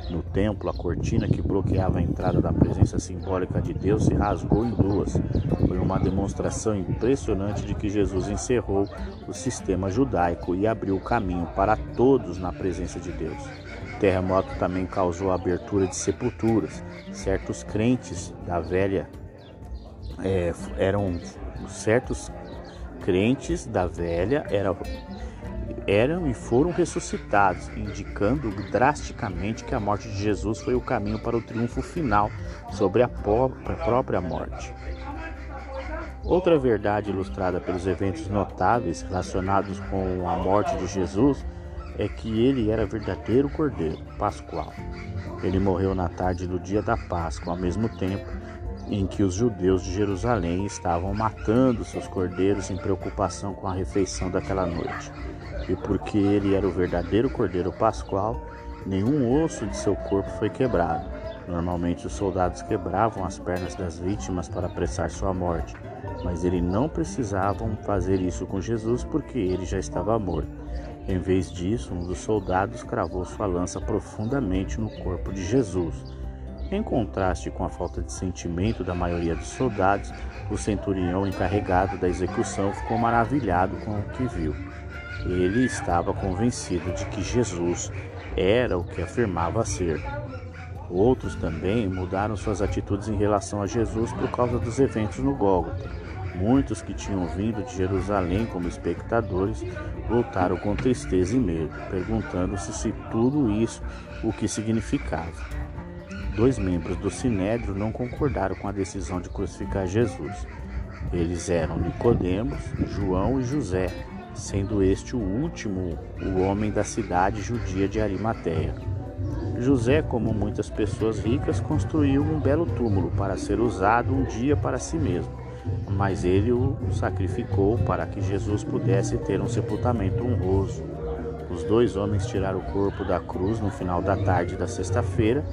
S1: No templo, a cortina que bloqueava a entrada da presença simbólica de Deus se rasgou em duas. Foi uma demonstração impressionante de que Jesus encerrou o sistema judaico e abriu o caminho para todos na presença de Deus. Terremoto também causou a abertura de sepulturas. Certos crentes da velha é, eram certos crentes da velha eram eram e foram ressuscitados, indicando drasticamente que a morte de Jesus foi o caminho para o triunfo final sobre a própria morte. Outra verdade ilustrada pelos eventos notáveis relacionados com a morte de Jesus é que ele era verdadeiro cordeiro pascual. Ele morreu na tarde do dia da Páscoa, ao mesmo tempo em que os judeus de Jerusalém estavam matando seus cordeiros em preocupação com a refeição daquela noite e porque ele era o verdadeiro cordeiro pascual, nenhum osso de seu corpo foi quebrado. Normalmente os soldados quebravam as pernas das vítimas para apressar sua morte, mas eles não precisavam fazer isso com Jesus porque ele já estava morto. Em vez disso, um dos soldados cravou sua lança profundamente no corpo de Jesus. Em contraste com a falta de sentimento da maioria dos soldados, o centurião encarregado da execução ficou maravilhado com o que viu. Ele estava convencido de que Jesus era o que afirmava ser. Outros também mudaram suas atitudes em relação a Jesus por causa dos eventos no Gólgota. Muitos que tinham vindo de Jerusalém como espectadores voltaram com tristeza e medo, perguntando-se se tudo isso o que significava. Dois membros do Sinédrio não concordaram com a decisão de crucificar Jesus. Eles eram Nicodemos, João e José, sendo este o último o homem da cidade judia de Arimateia. José, como muitas pessoas ricas, construiu um belo túmulo para ser usado um dia para si mesmo, mas ele o sacrificou para que Jesus pudesse ter um sepultamento honroso. Os dois homens tiraram o corpo da cruz no final da tarde da sexta-feira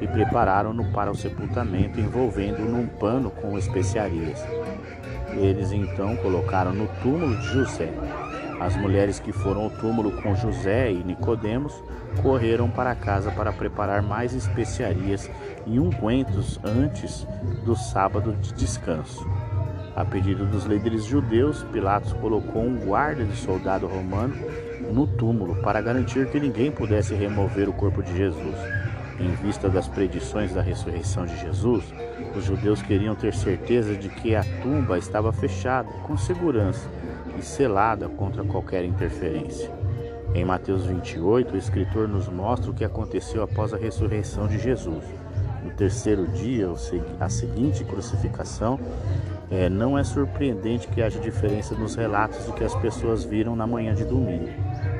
S1: e prepararam-no para o sepultamento, envolvendo-o num pano com especiarias. Eles então colocaram no túmulo de José as mulheres que foram ao túmulo com José e Nicodemos correram para casa para preparar mais especiarias e ungüentos antes do sábado de descanso. A pedido dos líderes judeus, Pilatos colocou um guarda de soldado romano no túmulo para garantir que ninguém pudesse remover o corpo de Jesus. Em vista das predições da ressurreição de Jesus, os judeus queriam ter certeza de que a tumba estava fechada com segurança e selada contra qualquer interferência. Em Mateus 28, o escritor nos mostra o que aconteceu após a ressurreição de Jesus. No terceiro dia, a seguinte crucificação, é, não é surpreendente que haja diferença nos relatos do que as pessoas viram na manhã de domingo,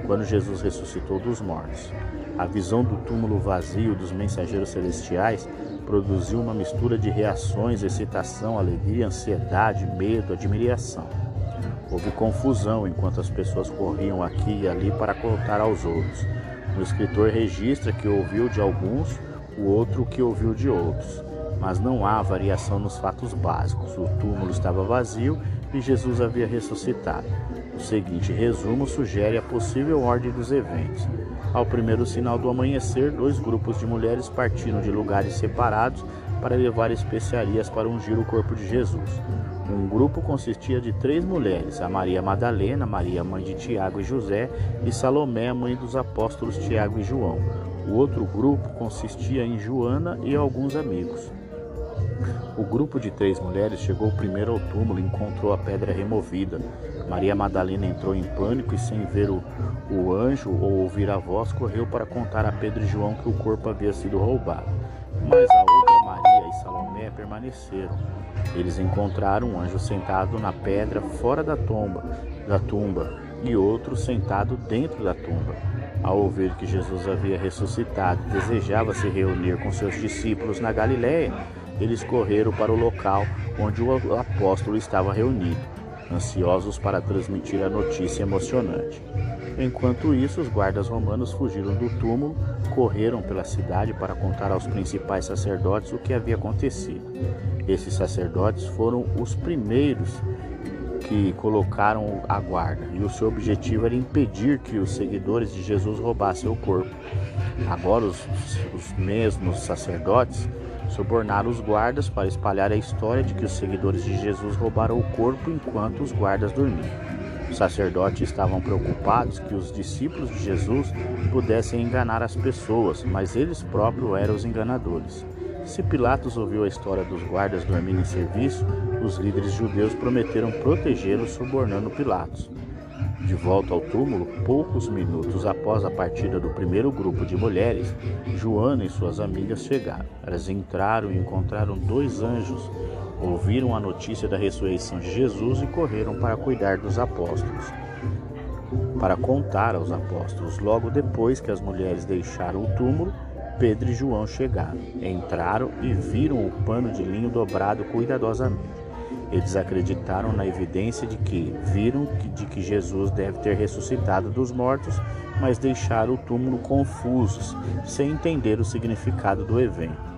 S1: quando Jesus ressuscitou dos mortos. A visão do túmulo vazio dos mensageiros celestiais produziu uma mistura de reações, excitação, alegria, ansiedade, medo, admiração. Houve confusão enquanto as pessoas corriam aqui e ali para contar aos outros. O escritor registra que ouviu de alguns, o outro que ouviu de outros. Mas não há variação nos fatos básicos. O túmulo estava vazio e Jesus havia ressuscitado. O seguinte resumo sugere a possível ordem dos eventos. Ao primeiro sinal do amanhecer, dois grupos de mulheres partiram de lugares separados para levar especiarias para ungir o corpo de Jesus. Um grupo consistia de três mulheres: a Maria Madalena, Maria, mãe de Tiago e José, e Salomé, mãe dos apóstolos Tiago e João. O outro grupo consistia em Joana e alguns amigos. O grupo de três mulheres chegou primeiro ao túmulo e encontrou a pedra removida. Maria Madalena entrou em pânico e, sem ver o, o anjo ou ouvir a voz, correu para contar a Pedro e João que o corpo havia sido roubado. Mas a outra Maria e Salomé permaneceram. Eles encontraram um anjo sentado na pedra fora da tumba, da tumba, e outro sentado dentro da tumba. Ao ouvir que Jesus havia ressuscitado desejava se reunir com seus discípulos na Galiléia, eles correram para o local onde o apóstolo estava reunido. ansiosos para transmitir a notícia emocionante. Enquanto isso, os guardas romanos fugiram do túmulo, correram pela cidade para contar aos principais sacerdotes o que havia acontecido. Esses sacerdotes foram os primeiros que colocaram a guarda, e o seu objetivo era impedir que os seguidores de Jesus roubassem o corpo. Agora, os, os mesmos sacerdotes subornaram os guardas para espalhar a história de que os seguidores de Jesus roubaram o corpo enquanto os guardas dormiam. Os sacerdotes estavam preocupados que os discípulos de Jesus pudessem enganar as pessoas, mas eles próprios eram os enganadores. Se Pilatos ouviu a história dos guardas dormindo em serviço, os líderes judeus prometeram protegê-los, subornando Pilatos. De volta ao túmulo, poucos minutos após a partida do primeiro grupo de mulheres, Joana e suas amigas chegaram. Elas entraram e encontraram dois anjos ouviram a notícia da ressurreição de Jesus e correram para cuidar dos apóstolos, para contar aos apóstolos. Logo depois que as mulheres deixaram o túmulo, Pedro e João chegaram, entraram e viram o pano de linho dobrado cuidadosamente. Eles acreditaram na evidência de que viram de que Jesus deve ter ressuscitado dos mortos, mas deixaram o túmulo confusos, sem entender o significado do evento.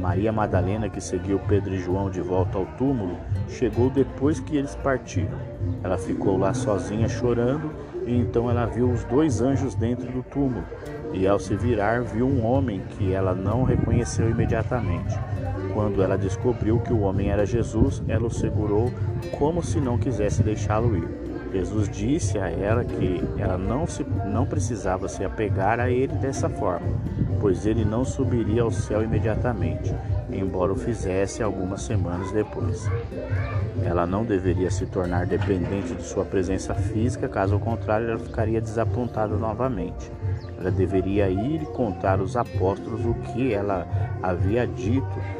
S1: Maria Madalena, que seguiu Pedro e João de volta ao túmulo, chegou depois que eles partiram. Ela ficou lá sozinha chorando e então ela viu os dois anjos dentro do túmulo. E ao se virar, viu um homem que ela não reconheceu imediatamente. Quando ela descobriu que o homem era Jesus, ela o segurou como se não quisesse deixá-lo ir. Jesus disse a ela que ela não, se, não precisava se apegar a ele dessa forma, pois ele não subiria ao céu imediatamente, embora o fizesse algumas semanas depois. Ela não deveria se tornar dependente de sua presença física, caso contrário, ela ficaria desapontada novamente. Ela deveria ir contar aos apóstolos o que ela havia dito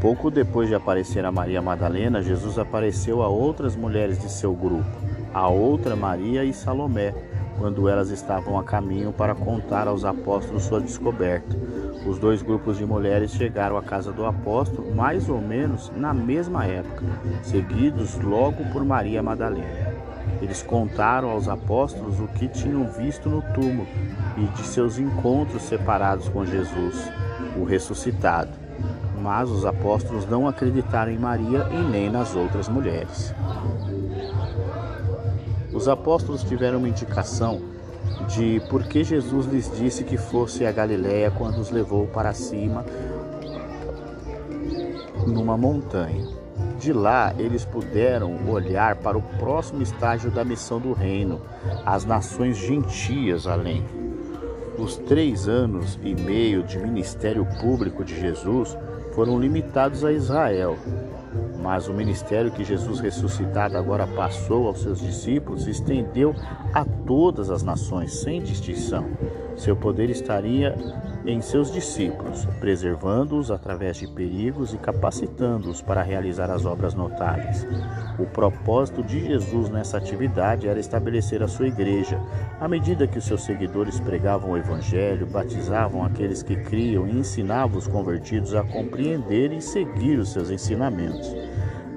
S1: Pouco depois de aparecer a Maria Madalena, Jesus apareceu a outras mulheres de seu grupo, a outra Maria e Salomé, quando elas estavam a caminho para contar aos apóstolos sua descoberta. Os dois grupos de mulheres chegaram à casa do apóstolo mais ou menos na mesma época, seguidos logo por Maria Madalena. Eles contaram aos apóstolos o que tinham visto no túmulo e de seus encontros separados com Jesus, o ressuscitado mas os apóstolos não acreditaram em Maria e nem nas outras mulheres. Os apóstolos tiveram uma indicação de por que Jesus lhes disse que fosse a Galiléia quando os levou para cima numa montanha. De lá, eles puderam olhar para o próximo estágio da missão do reino, as nações gentias além. Os três anos e meio de ministério público de Jesus foram limitados a Israel. Mas o ministério que Jesus ressuscitado agora passou aos seus discípulos estendeu a todas as nações, sem distinção. Seu poder estaria em seus discípulos, preservando-os através de perigos e capacitando-os para realizar as obras notáveis. O propósito de Jesus nessa atividade era estabelecer a sua igreja. À medida que os seus seguidores pregavam o evangelho, batizavam aqueles que criam e ensinavam os convertidos a compreender e seguir os seus ensinamentos.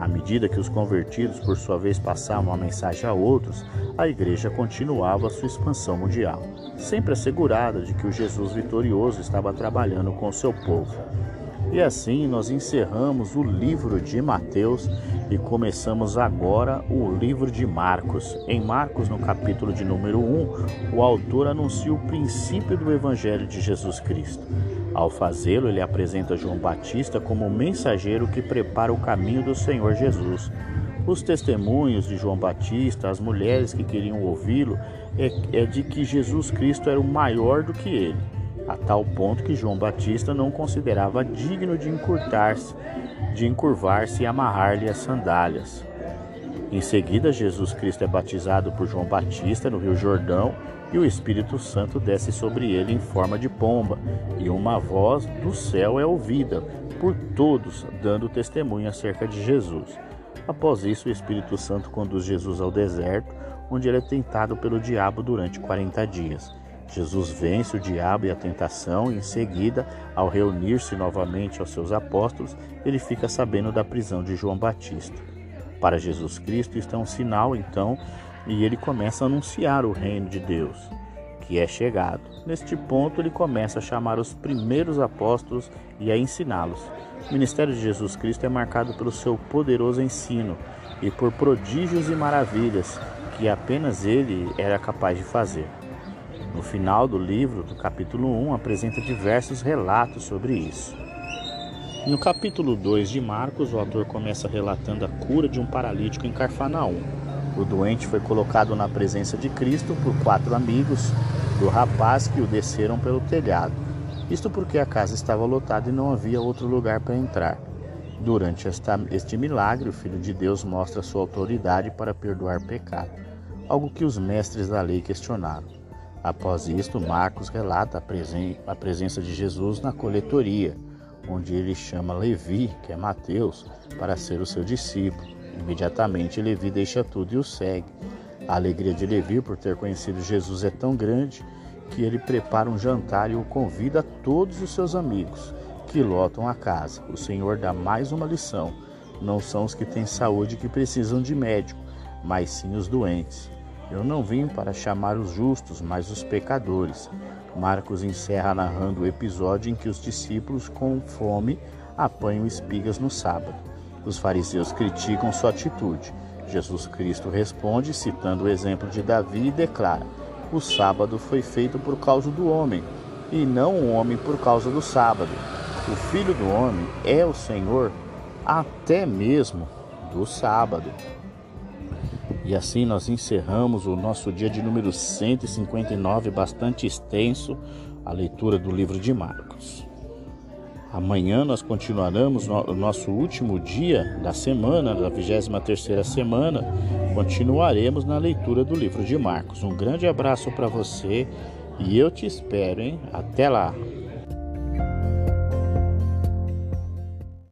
S1: À medida que os convertidos, por sua vez, passavam a mensagem a outros, a igreja continuava sua expansão mundial, sempre assegurada de que o Jesus vitorioso estava trabalhando com seu povo. E assim nós encerramos o livro de Mateus e começamos agora o livro de Marcos. Em Marcos, no capítulo de número 1, o autor anuncia o princípio do evangelho de Jesus Cristo. Ao fazê-lo, ele apresenta João Batista como o mensageiro que prepara o caminho do Senhor Jesus. Os testemunhos de João Batista, as mulheres que queriam ouvi-lo, é, é de que Jesus Cristo era o maior do que ele, a tal ponto que João Batista não considerava digno de encurtar-se, de encurvar-se e amarrar-lhe as sandálias. Em seguida, Jesus Cristo é batizado por João Batista no Rio Jordão e o Espírito Santo desce sobre ele em forma de pomba, e uma voz do céu é ouvida por todos, dando testemunho acerca de Jesus. Após isso, o Espírito Santo conduz Jesus ao deserto, onde ele é tentado pelo diabo durante 40 dias. Jesus vence o diabo e a tentação, e em seguida, ao reunir-se novamente aos seus apóstolos, ele fica sabendo da prisão de João Batista. Para Jesus Cristo, isto é um sinal, então, e ele começa a anunciar o reino de Deus, que é chegado. Neste ponto, ele começa a chamar os primeiros apóstolos e a ensiná-los. O ministério de Jesus Cristo é marcado pelo seu poderoso ensino e por prodígios e maravilhas que apenas ele era capaz de fazer. No final do livro, do capítulo 1, apresenta diversos relatos sobre isso. No capítulo 2 de Marcos, o autor começa relatando a cura de um paralítico em Carfanaum. O doente foi colocado na presença de Cristo por quatro amigos do rapaz que o desceram pelo telhado. Isto porque a casa estava lotada e não havia outro lugar para entrar. Durante esta, este milagre, o Filho de Deus mostra sua autoridade para perdoar pecado, algo que os mestres da lei questionaram. Após isto, Marcos relata a, presen a presença de Jesus na coletoria, onde ele chama Levi, que é Mateus, para ser o seu discípulo. Imediatamente, Levi deixa tudo e o segue. A alegria de Levi por ter conhecido Jesus é tão grande que ele prepara um jantar e o convida a todos os seus amigos, que lotam a casa. O Senhor dá mais uma lição: não são os que têm saúde que precisam de médico, mas sim os doentes. Eu não vim para chamar os justos, mas os pecadores. Marcos encerra narrando o episódio em que os discípulos, com fome, apanham espigas no sábado. Os fariseus criticam sua atitude. Jesus Cristo responde, citando o exemplo de Davi, e declara: O sábado foi feito por causa do homem, e não o homem por causa do sábado. O filho do homem é o Senhor até mesmo do sábado. E assim nós encerramos o nosso dia de número 159, bastante extenso, a leitura do livro de Marcos. Amanhã nós continuaremos o nosso último dia da semana, da 23ª semana, continuaremos na leitura do livro de Marcos. Um grande abraço para você e eu te espero, hein? Até lá!